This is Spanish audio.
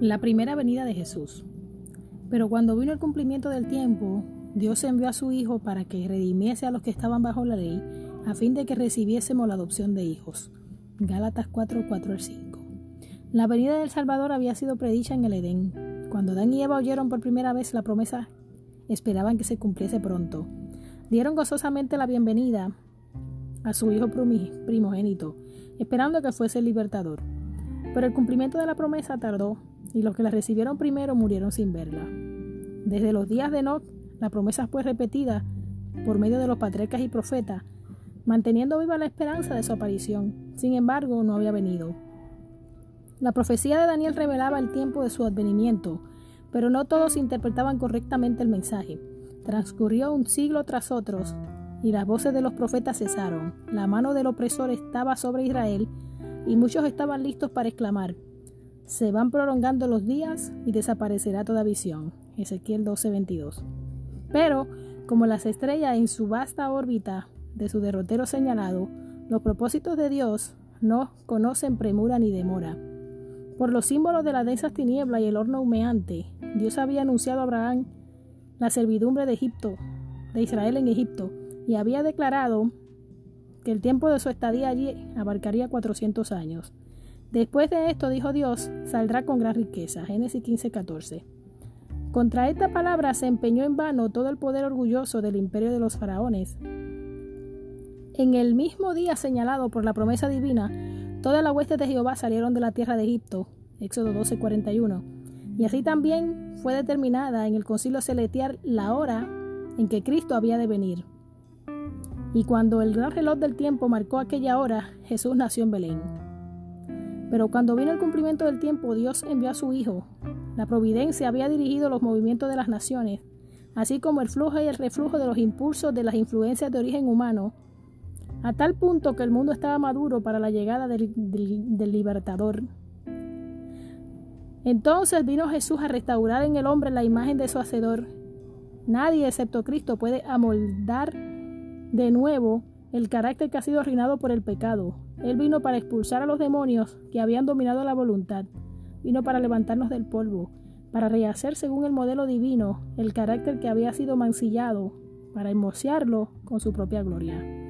La primera venida de Jesús. Pero cuando vino el cumplimiento del tiempo, Dios envió a su Hijo para que redimiese a los que estaban bajo la ley, a fin de que recibiésemos la adopción de hijos. Gálatas 4, 4 al 5. La venida del Salvador había sido predicha en el Edén. Cuando Adán y Eva oyeron por primera vez la promesa, esperaban que se cumpliese pronto. Dieron gozosamente la bienvenida a su Hijo primogénito, esperando que fuese el libertador. Pero el cumplimiento de la promesa tardó y los que la recibieron primero murieron sin verla. Desde los días de Enoch, la promesa fue repetida por medio de los patriarcas y profetas, manteniendo viva la esperanza de su aparición. Sin embargo, no había venido. La profecía de Daniel revelaba el tiempo de su advenimiento, pero no todos interpretaban correctamente el mensaje. Transcurrió un siglo tras otros, y las voces de los profetas cesaron. La mano del opresor estaba sobre Israel, y muchos estaban listos para exclamar, se van prolongando los días y desaparecerá toda visión. Ezequiel 12:22. Pero, como las estrellas en su vasta órbita de su derrotero señalado, los propósitos de Dios no conocen premura ni demora. Por los símbolos de las densas tinieblas y el horno humeante, Dios había anunciado a Abraham la servidumbre de Egipto, de Israel en Egipto, y había declarado que el tiempo de su estadía allí abarcaría 400 años. Después de esto, dijo Dios, saldrá con gran riqueza. Génesis 15:14. Contra esta palabra se empeñó en vano todo el poder orgulloso del imperio de los faraones. En el mismo día señalado por la promesa divina, todas las huestes de Jehová salieron de la tierra de Egipto. Éxodo 12:41. Y así también fue determinada en el concilio celestial la hora en que Cristo había de venir. Y cuando el gran reloj del tiempo marcó aquella hora, Jesús nació en Belén. Pero cuando vino el cumplimiento del tiempo, Dios envió a su Hijo. La providencia había dirigido los movimientos de las naciones, así como el flujo y el reflujo de los impulsos de las influencias de origen humano, a tal punto que el mundo estaba maduro para la llegada del, libertador. Entonces vino Jesús a restaurar en el hombre la imagen de su Hacedor. Nadie excepto Cristo puede amoldar de nuevo el carácter que ha sido arruinado por el pecado. Él vino para expulsar a los demonios que habían dominado la voluntad. Vino para levantarnos del polvo, para rehacer según el modelo divino el carácter que había sido mancillado, para hermosearlo con su propia gloria.